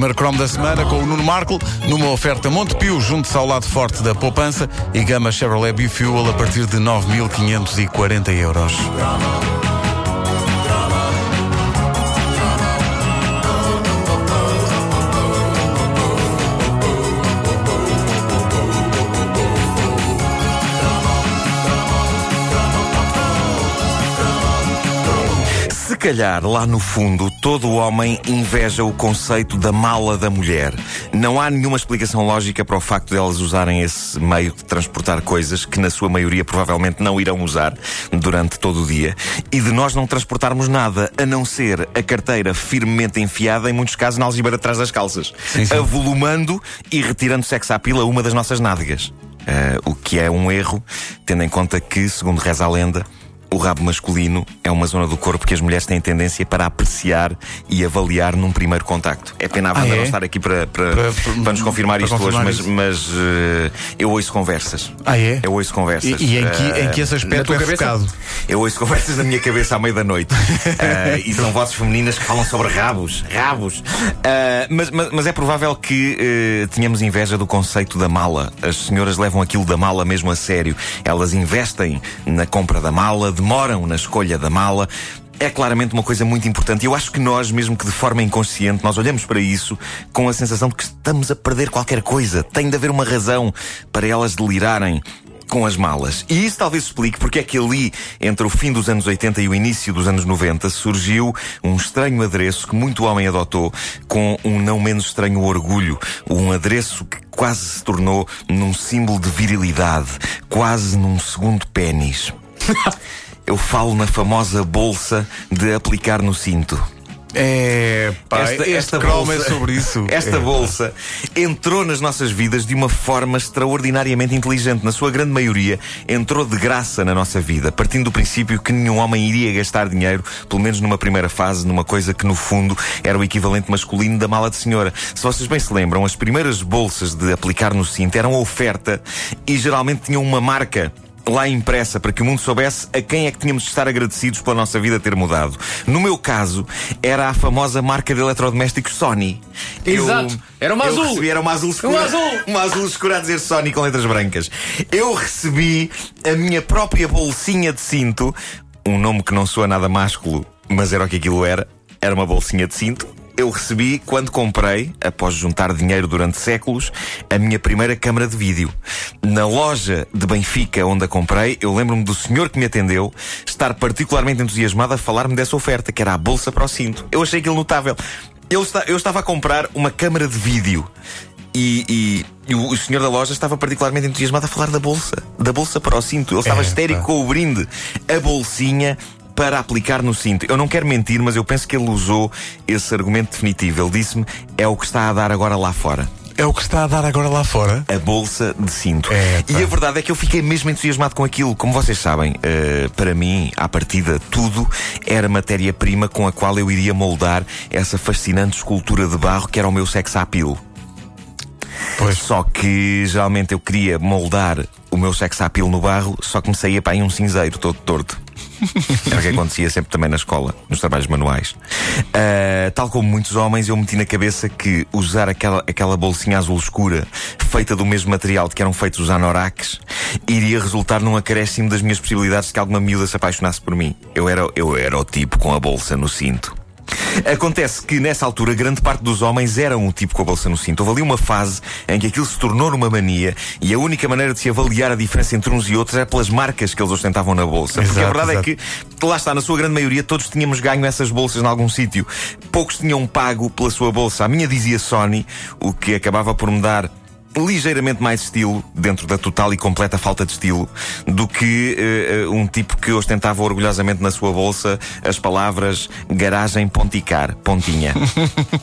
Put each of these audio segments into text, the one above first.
primeiro cromo da semana com o Nuno Marco, numa oferta Montepio, junto ao lado forte da poupança e gama Chevrolet Bifuel a partir de 9.540 euros. Se calhar, lá no fundo, todo o homem inveja o conceito da mala da mulher. Não há nenhuma explicação lógica para o facto de elas usarem esse meio de transportar coisas que, na sua maioria, provavelmente não irão usar durante todo o dia e de nós não transportarmos nada a não ser a carteira firmemente enfiada, em muitos casos, na algibeira atrás das calças, Sim, sim. avolumando e retirando sexo à pila uma das nossas nádegas. Eh, o que é um erro, tendo em conta que, segundo reza a lenda, o rabo masculino é uma zona do corpo que as mulheres têm tendência para apreciar e avaliar num primeiro contacto. É pena a Wanda Ah, é? não estar aqui para, para, Para- para nos confirmar para isto confirmar hoje, isso. mas, mas eh, eu ouço conversas. Ah, é? Eu ouço conversas. E, e em, que, Eh, em que esse aspecto é cabeça? focado? eu ouço conversas na minha cabeça à meia da noite. Eh, e são vozes femininas que falam sobre rabos. Rabos. Mas, mas, mas é provável que tenhamos inveja do conceito da mala. As senhoras levam aquilo da mala mesmo a sério. Elas investem na compra da mala, demoram na escolha da mala. É claramente uma coisa muito importante. Eu acho que nós, mesmo que de forma inconsciente, nós olhamos para isso com a sensação de que estamos a perder qualquer coisa. Tem de haver uma razão para elas delirarem com as malas. E isso talvez explique porque é que ali, entre o fim dos anos 80 e o início dos anos 90, surgiu um estranho adereço que muito homem adotou com um não menos estranho orgulho. Um adereço que quase se tornou num símbolo de virilidade, quase num segundo pênis. Eu falo na famosa bolsa de aplicar no cinto. É, pá, este cromo é sobre isso. Esta É. bolsa entrou nas nossas vidas de uma forma extraordinariamente inteligente. Na sua grande maioria, entrou de graça na nossa vida, partindo do princípio que nenhum homem iria gastar dinheiro, pelo menos numa primeira fase, numa coisa que no fundo era o equivalente masculino da mala de senhora. Se vocês bem se lembram, as primeiras bolsas de aplicar no cinto eram oferta e geralmente tinham uma marca lá impressa para que o mundo soubesse a quem é que tínhamos de estar agradecidos pela nossa vida ter mudado. No meu caso, era a famosa marca de eletrodomésticos Sony. Exato. Era uma eu azul. Recebi, era uma azul escura. Uma azul. Uma azul escura a dizer Sony com letras brancas. Eu recebi a minha própria bolsinha de cinto, um nome que não soa nada másculo, mas era o que aquilo era. Era uma bolsinha de cinto. Eu recebi quando comprei, após juntar dinheiro durante séculos, a minha primeira câmara de vídeo. Na loja de Benfica onde a comprei, eu lembro-me do senhor que me atendeu estar particularmente entusiasmado a falar-me dessa oferta, que era a bolsa para o cinto. Eu achei aquilo notável. Eu, esta- eu estava a comprar uma câmara de vídeo. E, e- e o, senhor da loja estava particularmente entusiasmado a falar da bolsa, da bolsa para o cinto. Ele estava É, histérico pá. com o brinde, a bolsinha para aplicar no cinto. Eu não quero mentir, mas eu penso que ele usou esse argumento definitivo. Ele disse-me: é o que está a dar agora lá fora. É o que está a dar agora lá fora? A bolsa de cinto. É, pá. e a verdade é que eu fiquei mesmo entusiasmado com aquilo. Como vocês sabem, eh, para mim, à partida, tudo era matéria-prima com a qual eu iria moldar essa fascinante escultura de barro que era o meu sex appeal. Pois. Só que geralmente eu queria moldar o meu sex appeal no barro, só que me saía para aí um cinzeiro todo torto. Era o que acontecia sempre também na escola, nos trabalhos manuais. Ah, tal como muitos homens, eu meti na cabeça que usar aquela, aquela bolsinha azul escura, feita do mesmo material de que eram feitos os anoraks, iria resultar num acréscimo das minhas possibilidades de que alguma miúda se apaixonasse por mim. Eu era, eu era o tipo com a bolsa no cinto. Acontece que nessa altura grande parte dos homens eram um tipo com a bolsa no cinto. Houve ali uma fase em que aquilo se tornou numa mania e a única maneira de se avaliar a diferença entre uns e outros é pelas marcas que eles ostentavam na bolsa. Porque a Exato, verdade exato. é que, lá está, na sua grande maioria, todos tínhamos ganho essas bolsas em algum sítio. Poucos tinham pago pela sua bolsa. A minha dizia Sony, o que acabava por me dar ligeiramente mais estilo, dentro da total e completa falta de estilo, do que eh, um tipo que ostentava orgulhosamente na sua bolsa as palavras garagem ponticar, pontinha.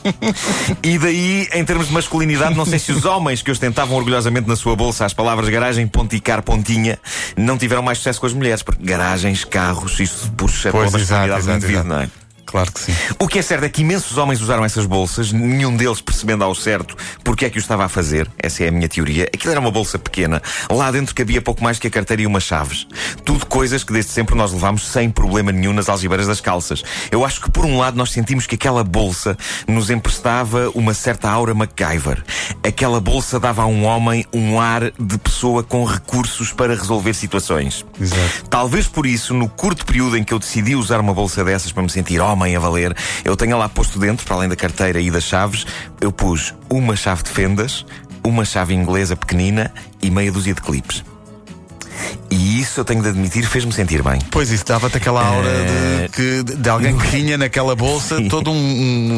e daí, em termos de masculinidade, não sei se os homens que ostentavam orgulhosamente na sua bolsa as palavras garagem, ponticar, pontinha, não tiveram mais sucesso com as mulheres, porque garagens, carros, isso puxa Pois, exato, do exato, indivíduo, exato. não é? Claro que sim. O que é certo é que imensos homens usaram essas bolsas, nenhum deles percebendo ao certo porque é que o estava a fazer. Essa é a minha teoria. Aquilo era uma bolsa pequena. Lá dentro cabia pouco mais que a carteira e umas chaves. Tudo coisas que desde sempre nós levámos sem problema nenhum nas algibeiras das calças. Eu acho que por um lado nós sentimos que aquela bolsa nos emprestava uma certa aura MacGyver. Aquela bolsa dava a um homem um ar de pessoa com recursos para resolver situações. Exato. Talvez por isso, no curto período em que eu decidi usar uma bolsa dessas para me sentir homem a valer, eu tenha lá posto dentro, para além da carteira e das chaves, eu pus uma chave de fendas, uma chave inglesa pequenina e meia dúzia de clipes. E isso eu tenho de admitir, fez-me sentir bem. Pois isso dava-te aquela aura Eh, de, que, de alguém que tinha naquela bolsa todo um,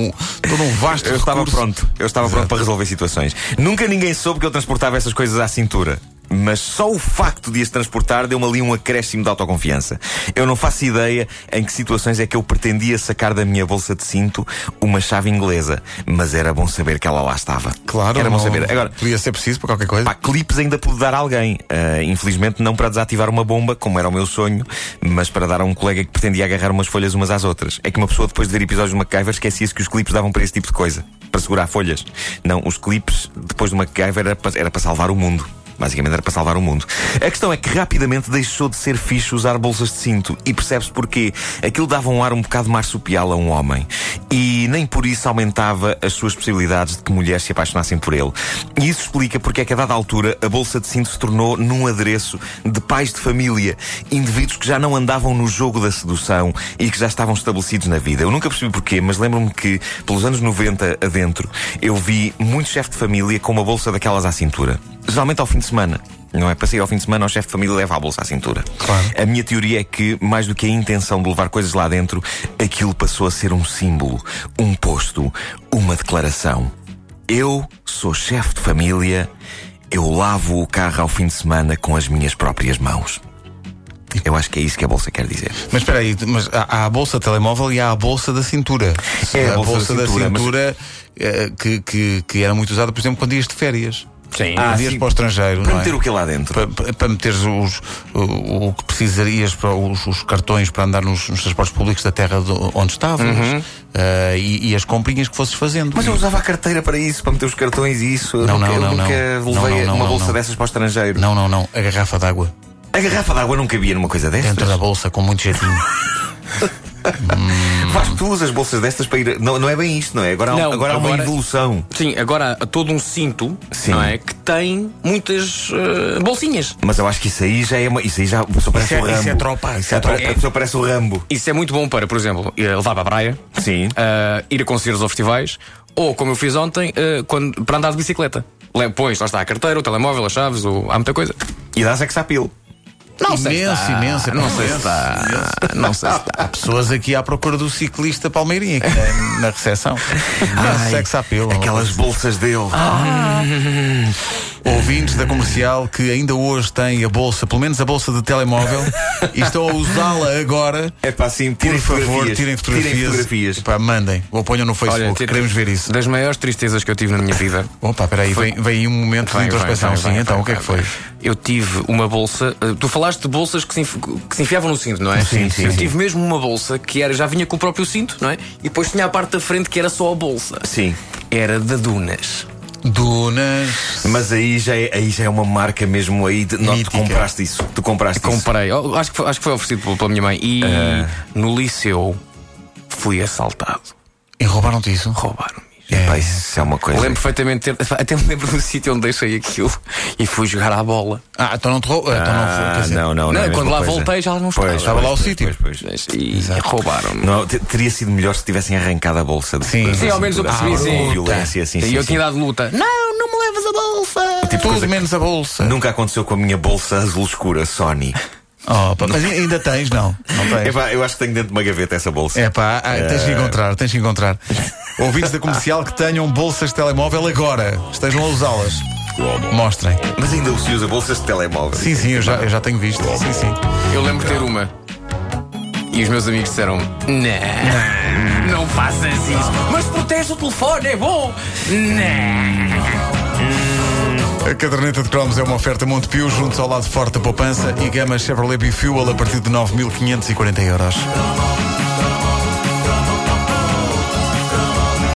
um- todo um vasto Eu estava recurso. pronto, eu estava pronto para resolver situações. Nunca ninguém soube que eu transportava essas coisas à cintura. Mas só o facto de as transportar deu-me ali um acréscimo de autoconfiança. Eu não faço ideia em que situações é que eu pretendia sacar da minha bolsa de cinto uma chave inglesa. Mas era bom saber que ela lá estava. Claro, era bom saber. Agora, podia ser preciso para qualquer coisa. Pá, clipes ainda pude dar a alguém. Ah, infelizmente não para desativar uma bomba, como era o meu sonho, mas para dar a um colega que pretendia agarrar umas folhas umas às outras. É que uma pessoa depois de ver episódios de MacGyver esquecia-se que os clipes davam para esse tipo de coisa. Para segurar folhas. Não, os clipes, depois do MacGyver, era para, era para salvar o mundo. Basicamente era para salvar o mundo. A questão é que rapidamente deixou de ser fixe usar bolsas de cinto. E percebe-se porquê. Aquilo dava um ar um bocado marsupial a um homem. E nem por isso aumentava as suas possibilidades de que mulheres se apaixonassem por ele. E isso explica porque é que a dada altura a bolsa de cinto se tornou num adereço de pais de família. Indivíduos que já não andavam no jogo da sedução e que já estavam estabelecidos na vida. Eu nunca percebi porquê, mas lembro-me que pelos anos 90 adentro eu vi muito chefe de família com uma bolsa daquelas à cintura. Geralmente ao fim de semana. Não é? Para sair ao fim de semana, o chefe de família leva a bolsa à cintura. Claro. A minha teoria é que, mais do que a intenção de levar coisas lá dentro, aquilo passou a ser um símbolo, um posto, uma declaração. Eu sou chefe de família, eu lavo o carro ao fim de semana com as minhas próprias mãos. Eu acho que é isso que a bolsa quer dizer. Mas espera aí, mas há, há a bolsa telemóvel e há a bolsa da cintura. É a a bolsa da da cintura, mas- cintura eh, que, que, que era muito usada, por exemplo, quando ias de férias. Sim. Ah, para o estrangeiro. Para não é? meter o que lá dentro? Para, para- para meteres os, o, o que precisarias para os, os cartões para andar nos, nos transportes públicos da terra do- onde estavas eh, e, e as comprinhas que fosses fazendo. Uhum. Mas eu usava a carteira para isso, para meter os cartões e isso. Eu Não, nunca, não, eu não, nunca não. levei Não, não, uma não, bolsa não. dessas para o estrangeiro. Não, não, não. A garrafa d'água A garrafa de água não cabia numa coisa destas. dentro da bolsa com muito jeitinho. Vasco, tu usas bolsas destas para ir. Não, não é bem isto, não é? Agora, há, Não, agora há uma agora- evolução. Sim, agora há todo um cinto, Sim. não é? Que tem muitas eh, bolsinhas. Mas eu acho que isso aí já é uma. Isso aí já. Pessoa parece Isso é- o Rambo. isso é tropa, isso é tropa. Pessoa parece o Rambo. Isso é muito bom para, por exemplo, ir levar para a praia, Sim. eh, ir a concertos ou festivais, ou como eu fiz ontem, eh, quando, para andar de bicicleta. Le- Pois, lá está a carteira, o telemóvel, as chaves, o... há muita coisa. E dá sex appeal. Não sei imenso, está. imenso. Não sei se imenso, está. imenso. Não sei se está. Há pessoas aqui à procura do ciclista Palmeirinha aqui na, na recepção. Ai, sex appeal. Aquelas bolsas dele. Ouvintes da comercial que ainda hoje têm a bolsa, pelo menos a bolsa de telemóvel, e estão a usá-la agora. É para assim, Por tirem favor, fotografias. tirem fotografias. Tirem fotografias. Pá, mandem. Ou ponham no Facebook. tira- Queremos ver isso. Das maiores tristezas que eu tive na minha vida. Opa, peraí, vem, vem aí um momento de introspeção. vai, Sim, vai, então o que é que foi? Eu tive uma bolsa. eh, tu falaste de bolsas que se, que se enfiavam no cinto, não é? Sim, sim, Eu sim. tive mesmo uma bolsa que era, já vinha com o próprio cinto, não é? E depois tinha a parte da frente que era só a bolsa. Sim. Era da Dunas. Dunas. Mas aí já é, aí já é uma marca mesmo aí. De, não, tu compraste isso. Tu compraste isso. Comprei, oh, acho, que foi, acho que foi oferecido pela- minha mãe. E Ah. no liceu fui assaltado. E roubaram-te isso? Roubaram-me. Epá, isso é uma coisa. Lembro perfeitamente, ter, até me lembro do sítio onde deixei aquilo e fui jogar à bola. Ah, então não te roubou. então não foi. Ah, quer dizer, não, não, não. Não, é a quando lá coisa. voltei já não estava. Pois, Estava lá o sítio. pois, pois. E roubaram-me. Teria sido melhor se tivessem arrancado a bolsa. de- Sim. Sim, ao menos eu percebi, Ah, sim. Violência, sim, e sim, eu sim. tinha dado luta. Não, não me levas a bolsa. Tipo Tudo menos a bolsa. Nunca aconteceu com a minha bolsa azul escura Sony. Oh, pá, mas ainda tens, não? Não tens. Epá, eu acho que tenho dentro de uma gaveta essa bolsa. É pá, ah, tens que encontrar, tens que encontrar. Ouvintes da comercial que tenham bolsas de telemóvel agora, estejam a usá-las. Mostrem. Mas ainda se usa bolsas de telemóvel. Sim, sim, eu já, eu já tenho visto. Sim, sim. Eu lembro de ter uma. E os meus amigos disseram: Não, não faças isso. Mas protege o telefone, é bom. Não. A caderneta de cromos é uma oferta Montepio, junto ao lado forte da poupança e gama Chevrolet Bifuel a partir de 9.540 euros.